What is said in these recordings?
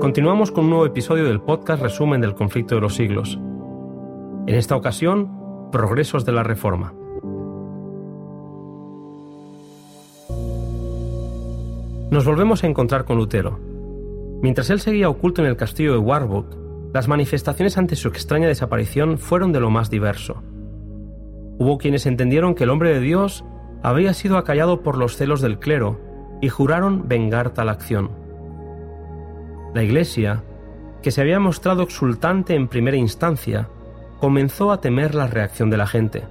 Continuamos con un nuevo episodio del podcast Resumen del Conflicto de los Siglos. En esta ocasión, Progresos de la Reforma. Nos volvemos a encontrar con Lutero. Mientras él seguía oculto en el castillo de Warburg, las manifestaciones ante su extraña desaparición fueron de lo más diverso. Hubo quienes entendieron que el hombre de Dios había sido acallado por los celos del clero y juraron vengar tal acción. La Iglesia, que se había mostrado exultante en primera instancia, comenzó a temer la reacción de la gente.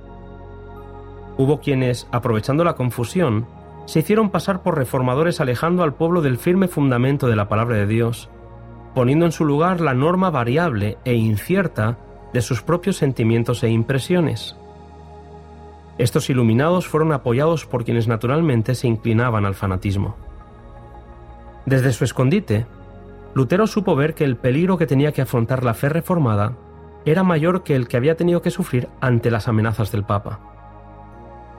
Hubo quienes, aprovechando la confusión, se hicieron pasar por reformadores alejando al pueblo del firme fundamento de la palabra de Dios, poniendo en su lugar la norma variable e incierta de sus propios sentimientos e impresiones. Estos iluminados fueron apoyados por quienes naturalmente se inclinaban al fanatismo. Desde su escondite, Lutero supo ver que el peligro que tenía que afrontar la fe reformada era mayor que el que había tenido que sufrir ante las amenazas del Papa.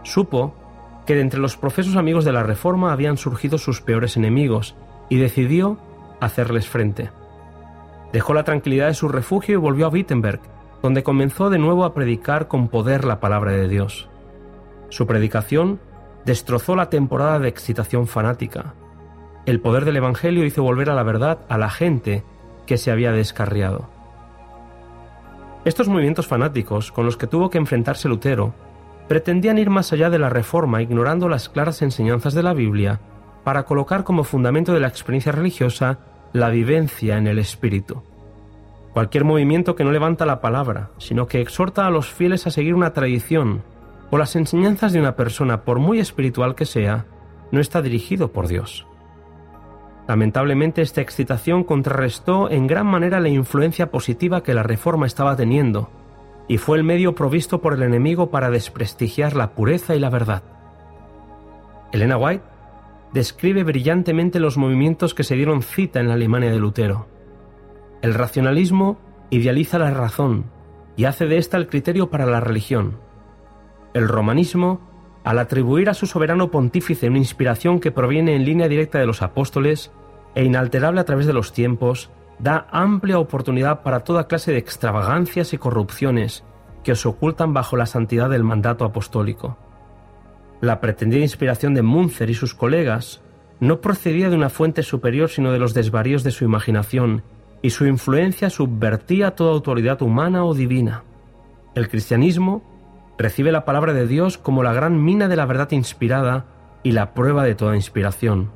Supo que de entre los profesos amigos de la Reforma habían surgido sus peores enemigos y decidió hacerles frente. Dejó la tranquilidad de su refugio y volvió a Wittenberg, donde comenzó de nuevo a predicar con poder la palabra de Dios. Su predicación destrozó la temporada de excitación fanática, el poder del Evangelio hizo volver a la verdad a la gente que se había descarriado. Estos movimientos fanáticos con los que tuvo que enfrentarse Lutero pretendían ir más allá de la reforma ignorando las claras enseñanzas de la Biblia para colocar como fundamento de la experiencia religiosa la vivencia en el espíritu. Cualquier movimiento que no levanta la palabra, sino que exhorta a los fieles a seguir una tradición o las enseñanzas de una persona, por muy espiritual que sea, no está dirigido por Dios. Lamentablemente esta excitación contrarrestó en gran manera la influencia positiva que la Reforma estaba teniendo, y fue el medio provisto por el enemigo para desprestigiar la pureza y la verdad. Elena White describe brillantemente los movimientos que se dieron cita en la Alemania de Lutero. El racionalismo idealiza la razón y hace de ésta el criterio para la religión. El romanismo, al atribuir a su soberano pontífice una inspiración que proviene en línea directa de los apóstoles, e inalterable a través de los tiempos, da amplia oportunidad para toda clase de extravagancias y corrupciones que os ocultan bajo la santidad del mandato apostólico. La pretendida inspiración de Munzer y sus colegas no procedía de una fuente superior sino de los desvaríos de su imaginación, y su influencia subvertía toda autoridad humana o divina. El cristianismo recibe la palabra de Dios como la gran mina de la verdad inspirada y la prueba de toda inspiración.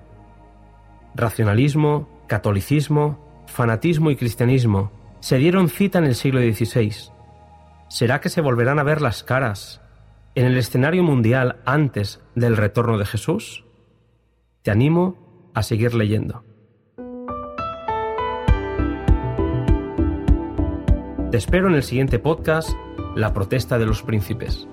Racionalismo, catolicismo, fanatismo y cristianismo se dieron cita en el siglo XVI. ¿Será que se volverán a ver las caras en el escenario mundial antes del retorno de Jesús? Te animo a seguir leyendo. Te espero en el siguiente podcast, La protesta de los príncipes.